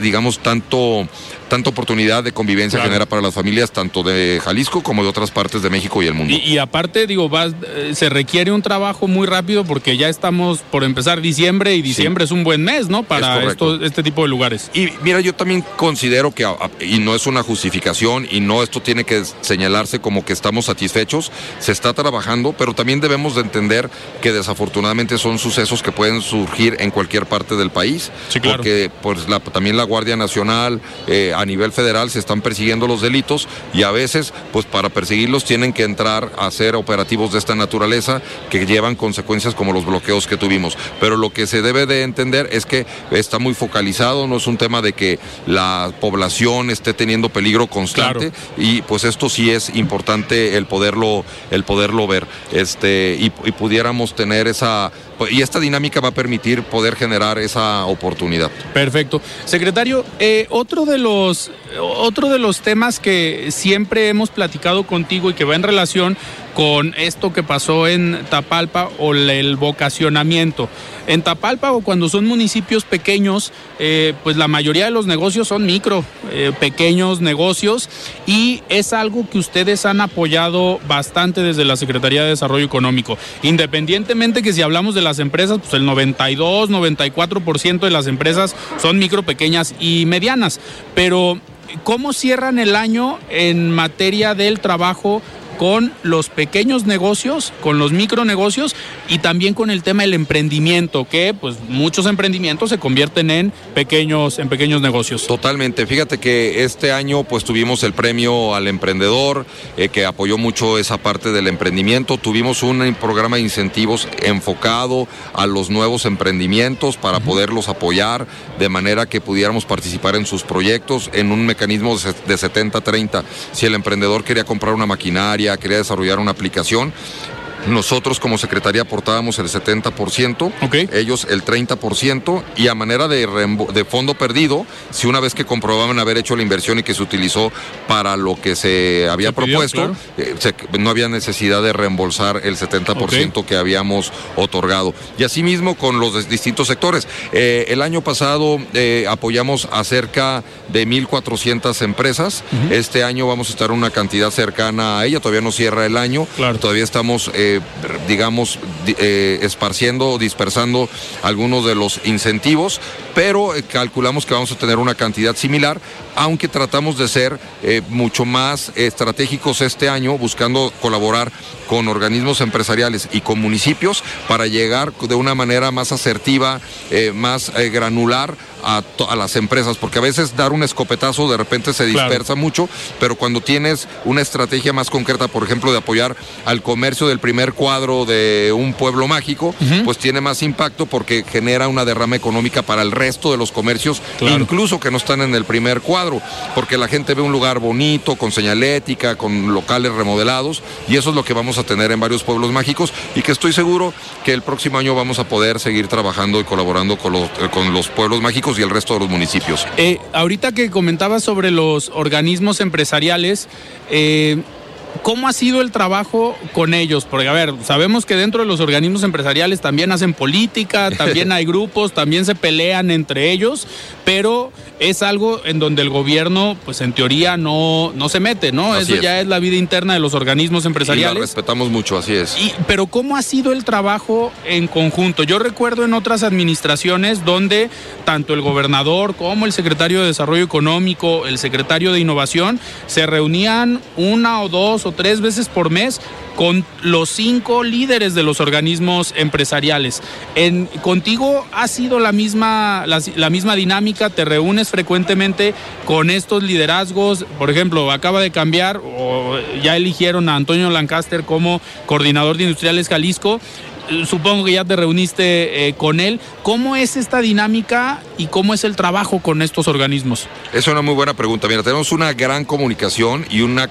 digamos tanto, tanta oportunidad de convivencia Claro. genera para las familias tanto de Jalisco como de otras partes de México y el mundo. Y, y aparte, digo, vas, eh, se requiere un trabajo muy rápido porque ya estamos por empezar diciembre y diciembre es un buen mes, ¿no? Para Es esto- este tipo de lugares. Y mira, yo también considero que, y no es una justificación, y no esto tiene que señalarse como que estamos satisfechos, se está trabajando, pero también debemos de entender que desafortunadamente son sucesos que pueden surgir en cualquier parte del país, claro. porque pues la- también la Guardia Nacional eh, a nivel federal se están persiguiendo los delitos y a veces pues para perseguirlos tienen que entrar a hacer operativos de esta naturaleza que llevan consecuencias como los bloqueos que tuvimos. Pero lo que se debe de entender es que está muy focalizado, no es un tema de que la población esté teniendo peligro constante y pues esto sí es importante el poderlo el poderlo ver este y, y pudiéramos tener esa y esta dinámica va a permitir poder generar esa oportunidad. Perfecto. Secretario, eh, otro, de los, otro de los temas que siempre hemos platicado contigo y que va en relación con esto que pasó en Tapalpa o el- vocacionamiento. En Tapalpa o cuando son municipios pequeños, eh, pues la mayoría de los negocios son micro, eh, pequeños negocios y es algo que ustedes han apoyado bastante desde la Secretaría de Desarrollo Económico. Independientemente que si hablamos de las empresas, pues el 92, 94% de las empresas son micro, pequeñas y medianas. Pero, ¿cómo cierran el año en materia del trabajo? Con los pequeños negocios, con los micronegocios y también con el tema del emprendimiento, que pues muchos emprendimientos se convierten en pequeños, en pequeños negocios. Totalmente. Fíjate que este año pues tuvimos el premio al emprendedor eh, que apoyó mucho esa parte del emprendimiento. Tuvimos un programa de incentivos enfocado a los nuevos emprendimientos para poderlos apoyar de manera que pudiéramos participar en sus proyectos en un mecanismo de 70-30. Si el emprendedor quería comprar una maquinaria, quería desarrollar una aplicación, Nosotros como Secretaría aportábamos el 70%, ellos el 30% y a manera de, de fondo perdido, si una vez que comprobaban haber hecho la inversión y que se utilizó para lo que se había propuesto, eh, no había necesidad de reembolsar el 70% que habíamos otorgado. Y asimismo con los distintos sectores. Eh, el año pasado eh, apoyamos a cerca de 1.400 empresas. Este año vamos a estar una cantidad cercana a ella, todavía no cierra el año, todavía estamos, digamos, esparciendo o dispersando algunos de los incentivos, pero calculamos que vamos a tener una cantidad similar, aunque tratamos de ser mucho más estratégicos este año, buscando colaborar con organismos empresariales y con municipios para llegar de una manera más asertiva, eh, más eh, granular a, las empresas, porque a veces dar un escopetazo de repente se dispersa mucho, pero cuando tienes una estrategia más concreta, por ejemplo, de apoyar al comercio del primer cuadro de un pueblo mágico, pues tiene más impacto porque genera una derrama económica para el resto de los comercios, incluso que no están en el primer cuadro, porque la gente ve un lugar bonito, con señalética, con locales remodelados, y eso es lo que vamos a tener en varios pueblos mágicos, y que estoy seguro que el próximo año vamos a poder seguir trabajando y colaborando con los, eh, con los pueblos mágicos y el resto de los municipios. Eh, ahorita que comentabas sobre los organismos empresariales, eh, ¿Cómo ha sido el trabajo con ellos? Porque, a ver, sabemos que dentro de los organismos empresariales también hacen política, también hay grupos, también se pelean entre ellos, pero es algo en donde el gobierno, pues en teoría, no, no se mete, ¿no? Eso ya es la vida interna de los organismos empresariales. Y la respetamos mucho, así es. Y, pero, ¿cómo ha sido el trabajo en conjunto? Yo recuerdo en otras administraciones donde tanto el gobernador como el secretario de Desarrollo Económico, el secretario de Innovación, se reunían una o dos o tres veces por mes con los cinco líderes de los organismos empresariales. En, contigo ha sido la misma, la, misma dinámica, te reúnes frecuentemente con estos liderazgos, por ejemplo, acaba de cambiar o ya eligieron a Antonio Lancaster como coordinador de Industriales Jalisco supongo que ya te reuniste eh, con él. ¿Cómo es esta dinámica y cómo es el trabajo con estos organismos? Es una muy buena pregunta. Mira, tenemos una gran comunicación y una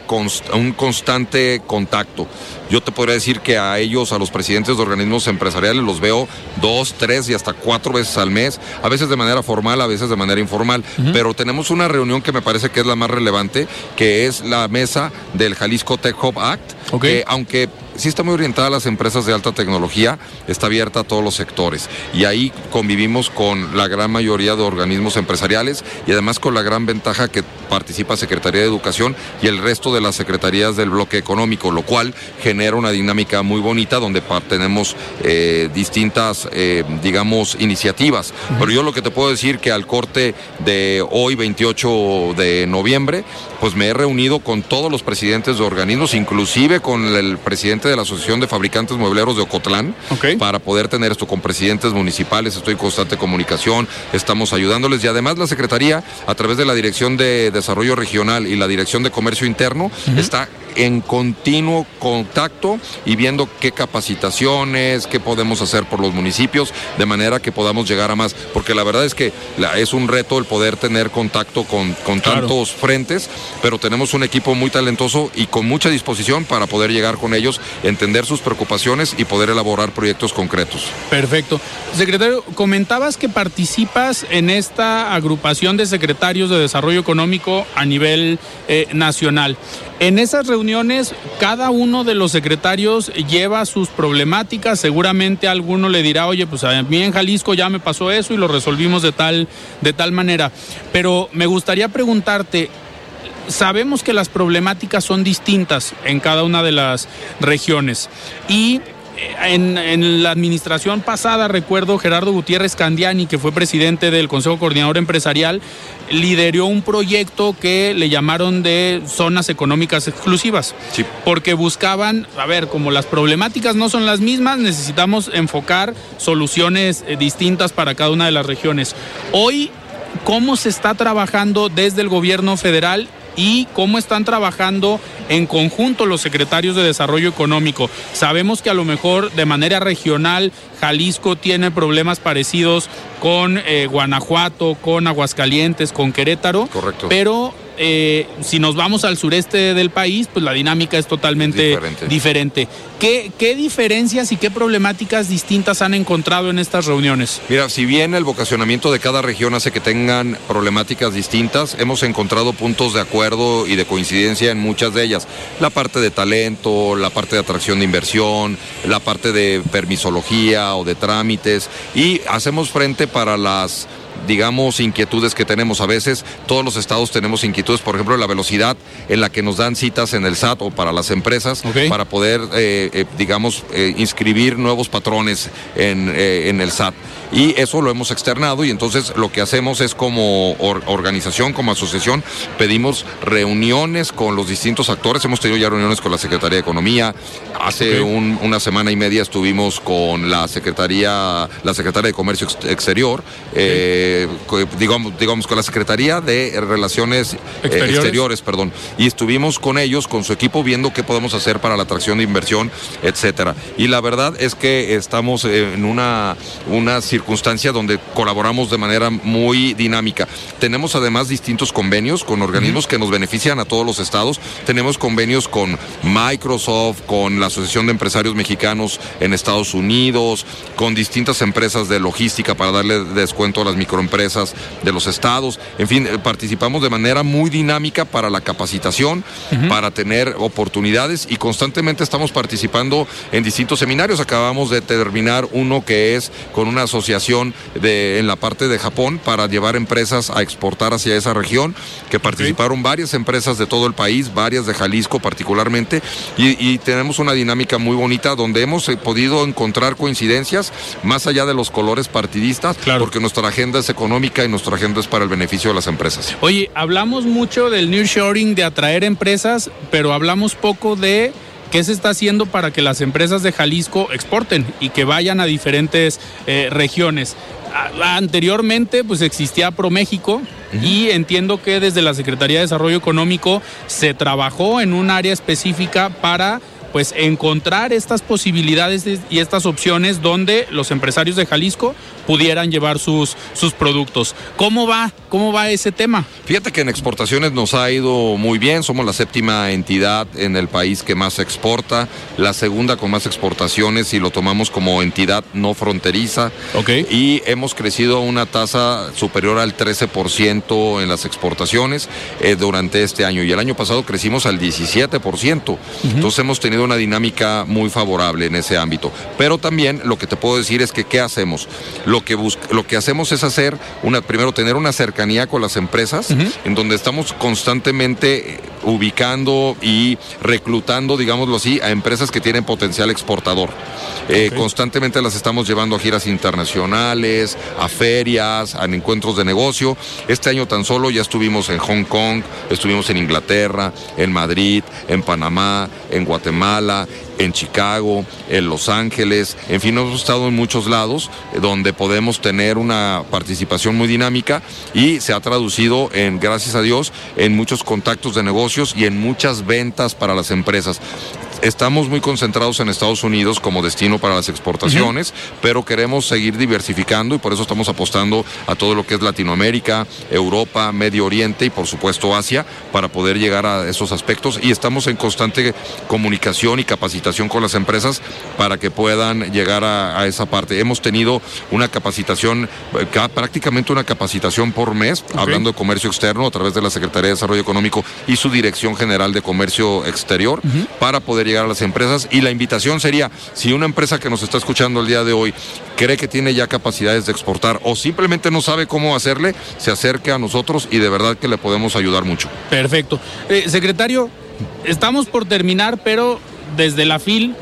un constante contacto. Yo te podría decir que a ellos, a los presidentes de organismos empresariales, los veo dos, tres y hasta cuatro veces al mes, a veces de manera formal, a veces de manera informal, pero tenemos una reunión que me parece que es la más relevante, que es la mesa del Jalisco Tech Hub Act, que aunque sí está muy orientada a las empresas de alta tecnología, está abierta a todos los sectores. Y ahí convivimos con la gran mayoría de organismos empresariales y además con la gran ventaja que participa Secretaría de Educación y el resto de las secretarías del bloque económico, lo cual genera una dinámica muy bonita donde tenemos eh, distintas, eh, digamos, iniciativas. Pero yo lo que te puedo decir que al corte de hoy, 28 de noviembre, pues me he reunido con todos los presidentes de organismos, inclusive con el presidente de la Asociación de Fabricantes Muebleros de Ocotlán, para poder tener esto con presidentes municipales. Estoy en constante comunicación, estamos ayudándoles. Y además la Secretaría, a través de la Dirección de Desarrollo Regional y la Dirección de Comercio Interno, está en continuo contacto y viendo qué capacitaciones, qué podemos hacer por los municipios, de manera que podamos llegar a más. Porque la verdad es que es un reto el poder tener contacto con, con tantos frentes, pero tenemos un equipo muy talentoso y con mucha disposición para poder llegar con ellos, entender sus preocupaciones y poder elaborar proyectos concretos. Perfecto. Secretario, comentabas que participas en esta agrupación de secretarios de desarrollo económico a nivel eh, nacional. En esas reuniones, cada uno de los secretarios lleva sus problemáticas. Seguramente alguno le dirá, oye, pues a mí en Jalisco ya me pasó eso y lo resolvimos de tal, de tal manera. Pero me gustaría preguntarte, sabemos que las problemáticas son distintas en cada una de las regiones y en, la administración pasada, recuerdo Gerardo Gutiérrez Candiani, que fue presidente del Consejo Coordinador Empresarial, lideró un proyecto que le llamaron de zonas económicas exclusivas. Porque buscaban, a ver, como las problemáticas no son las mismas, necesitamos enfocar soluciones eh, distintas para cada una de las regiones. Hoy, ¿cómo se está trabajando desde el gobierno federal y cómo están trabajando en conjunto los secretarios de Desarrollo Económico. Sabemos que a lo mejor de manera regional Jalisco tiene problemas parecidos con eh, Guanajuato, con Aguascalientes, con Querétaro. Correcto. Pero eh, si nos vamos al sureste del país, pues la dinámica es totalmente Diferente. diferente. ¿Qué, ¿Qué diferencias y qué problemáticas distintas han encontrado en estas reuniones? Mira, si bien el vocacionamiento de cada región hace que tengan problemáticas distintas, hemos encontrado puntos de acuerdo y de coincidencia en muchas de ellas. La parte de talento, la parte de atracción de inversión, la parte de permisología o de trámites y hacemos frente para las digamos, inquietudes que tenemos. A veces todos los estados tenemos inquietudes, por ejemplo, la velocidad en la que nos dan citas en el SAT o para las empresas para poder, eh, eh, digamos, eh, inscribir nuevos patrones en, en el SAT. Y eso lo hemos externado y entonces lo que hacemos es como or- organización, como asociación, pedimos reuniones con los distintos actores. Hemos tenido ya reuniones con la Secretaría de Economía. Hace un- una semana y media estuvimos con la Secretaría, la Secretaria de Comercio Ex- Exterior, eh, digamos, digamos con la Secretaría de Relaciones eh, Exteriores. Exteriores, perdón. Y estuvimos con ellos, con su equipo, viendo qué podemos hacer para la atracción de inversión, etcétera. Y la verdad es que estamos en una, una circunstancia donde colaboramos de manera muy dinámica. Tenemos además distintos convenios con organismos que nos benefician a todos los estados. Tenemos convenios con Microsoft, con la Asociación de Empresarios Mexicanos en Estados Unidos, con distintas empresas de logística para darle descuento a las microempresas de los estados. En fin, eh, participamos de manera muy dinámica para la capacitación, para tener oportunidades y constantemente estamos participando en distintos seminarios. Acabamos de terminar uno que es con una asociación de, en la parte de Japón para llevar empresas a exportar hacia esa región, que participaron varias empresas de todo el país, varias de Jalisco particularmente, y, y tenemos una dinámica muy bonita donde hemos eh, podido encontrar coincidencias más allá de los colores partidistas, porque nuestra agenda es económica y nuestra agenda es para el beneficio de las empresas. Oye, hablamos mucho del nearshoring, de atraer empresas, pero hablamos poco de qué se está haciendo para que las empresas de Jalisco exporten y que vayan a diferentes eh, regiones. Anteriormente, pues existía ProMéxico y entiendo que desde la Secretaría de Desarrollo Económico se trabajó en un área específica para pues encontrar estas posibilidades de- y estas opciones donde los empresarios de Jalisco pudieran llevar sus, sus productos. ¿Cómo va? ¿Cómo va ese tema? Fíjate que en exportaciones nos ha ido muy bien, somos la séptima entidad en el país que más exporta, la segunda con más exportaciones si lo tomamos como entidad no fronteriza. Y hemos crecido a una tasa superior al 13% en las exportaciones eh, durante este año. Y el año pasado crecimos al 17%. Entonces hemos tenido una dinámica muy favorable en ese ámbito. Pero también lo que te puedo decir es que ¿qué hacemos? Lo que, lo que hacemos es hacer, una, primero tener una cercanía con las empresas, en donde estamos constantemente eh, ubicando y reclutando, digámoslo así, a empresas que tienen potencial exportador. Eh, Constantemente las estamos llevando a giras internacionales, a ferias, a encuentros de negocio. Este año tan solo ya estuvimos en Hong Kong, estuvimos en Inglaterra, en Madrid, en Panamá, en Guatemala, en Chicago, en Los Ángeles, en fin, hemos estado en muchos lados eh, donde podemos tener una participación muy dinámica y se ha traducido en, gracias a Dios, en muchos contactos de negocios y en muchas ventas para las empresas. Estamos muy concentrados en Estados Unidos como destino para las exportaciones, pero queremos seguir diversificando y por eso estamos apostando a todo lo que es Latinoamérica, Europa, Medio Oriente y por supuesto Asia para poder llegar a esos aspectos. Y estamos en constante comunicación y capacitación con las empresas para que puedan llegar a, a esa parte. Hemos tenido una capacitación, ca- prácticamente una capacitación por mes, hablando de comercio externo a través de la Secretaría de Desarrollo Económico y su Dirección General de Comercio Exterior para poder llegar a las empresas. Y la invitación sería, si una empresa que nos está escuchando el día de hoy cree que tiene ya capacidades de exportar o simplemente no sabe cómo hacerle, se acerque a nosotros y de verdad que le podemos ayudar mucho. Perfecto. Eh, secretario, estamos por terminar, pero desde la FIL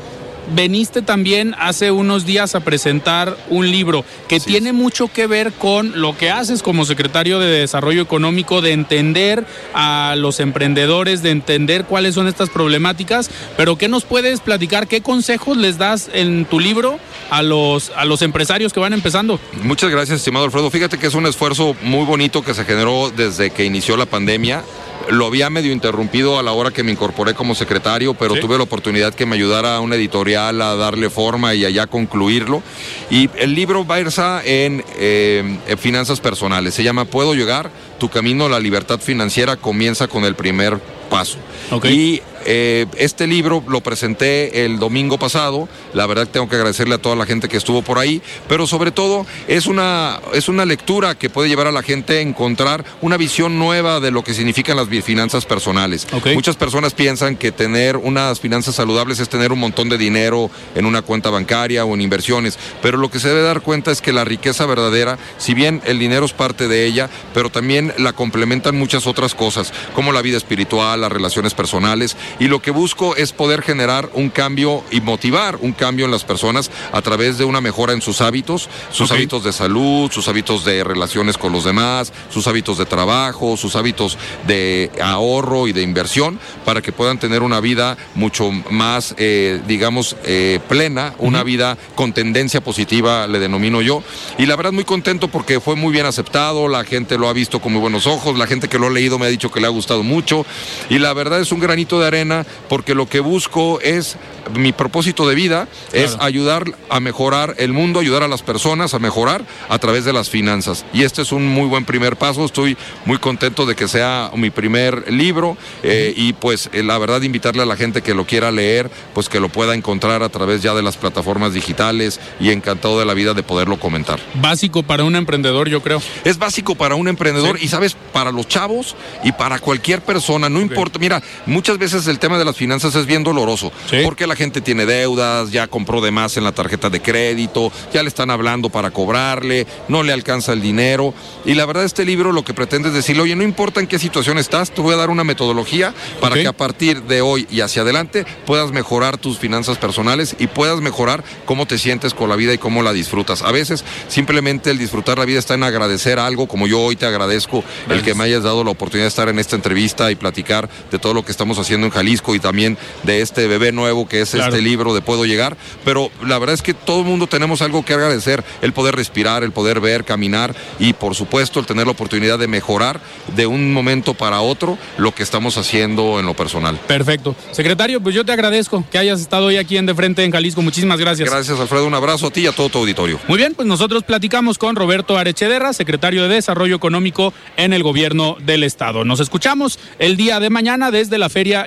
veniste también hace unos días a presentar un libro que tiene mucho que ver con lo que haces como secretario de Desarrollo Económico, de entender a los emprendedores, de entender cuáles son estas problemáticas, pero ¿qué nos puedes platicar? ¿Qué consejos les das en tu libro a los, a los empresarios que van empezando? Muchas gracias, estimado Alfredo. Fíjate que es un esfuerzo muy bonito que se generó desde que inició la pandemia. Lo había medio interrumpido a la hora que me incorporé como secretario, pero tuve la oportunidad que me ayudara una editorial a darle forma y allá concluirlo. Y el libro versa en, eh, en finanzas personales. Se llama Puedo llegar, tu camino a la libertad financiera comienza con el primer paso. Y eh, este libro lo presenté el domingo pasado. La verdad tengo que agradecerle a toda la gente que estuvo por ahí, pero sobre todo es una, es una lectura que puede llevar a la gente a encontrar una visión nueva de lo que significan las finanzas personales. Muchas personas piensan que tener unas finanzas saludables es tener un montón de dinero en una cuenta bancaria o en inversiones, pero lo que se debe dar cuenta es que la riqueza verdadera, si bien el dinero es parte de ella, pero también la complementan muchas otras cosas, como la vida espiritual, las relaciones personales y lo que busco es poder generar un cambio y motivar un cambio en las personas a través de una mejora en sus hábitos, sus hábitos de salud, sus hábitos de relaciones con los demás, sus hábitos de trabajo, sus hábitos de ahorro y de inversión, para que puedan tener una vida mucho más, eh, digamos, eh, plena, una vida con tendencia positiva, le denomino yo. Y la verdad muy contento porque fue muy bien aceptado, la gente lo ha visto con muy buenos ojos, la gente que lo ha leído me ha dicho que le ha gustado mucho y la verdad es un granito de arena porque lo que busco es, mi propósito de vida es ayudar a mejorar el mundo, ayudar a las personas a mejorar a través de las finanzas. Y este es un muy buen primer paso, estoy muy contento de que sea mi primer libro eh, y pues eh, la verdad invitarle a la gente que lo quiera leer, pues que lo pueda encontrar a través ya de las plataformas digitales y encantado de la vida de poderlo comentar. Básico para un emprendedor, yo creo. Es básico para un emprendedor y sabes, para los chavos y para cualquier persona, no importa, mira, muchas veces el tema de las finanzas es bien doloroso, porque la gente tiene deudas, ya compró de más en la tarjeta de crédito, ya le están hablando para cobrarle, no le alcanza el dinero. Y la verdad este libro lo que pretende es decirle, oye, no importa en qué situación estás, te voy a dar una metodología para que a partir de hoy y hacia adelante puedas mejorar tus finanzas personales y puedas mejorar cómo te sientes con la vida y cómo la disfrutas. A veces simplemente el disfrutar la vida está en agradecer algo, como yo hoy te agradezco el que me hayas dado la oportunidad de estar en esta entrevista y platicar de todo lo que estamos haciendo en Jalisco y también de este bebé nuevo que es este libro de Puedo Llegar. Pero la verdad es que todo el mundo tenemos algo que agradecer, el poder respirar, el poder ver, caminar y por supuesto el tener la oportunidad de mejorar de un momento para otro lo que estamos haciendo en lo personal. Perfecto. Secretario, pues yo te agradezco que hayas estado hoy aquí en De Frente en Jalisco. Muchísimas gracias. Gracias, Alfredo. Un abrazo a ti y a todo tu auditorio. Muy bien, pues nosotros platicamos con Roberto Arechederra, secretario de Desarrollo Económico en el Gobierno del Estado. Nos escuchamos el día de mañana desde la Feria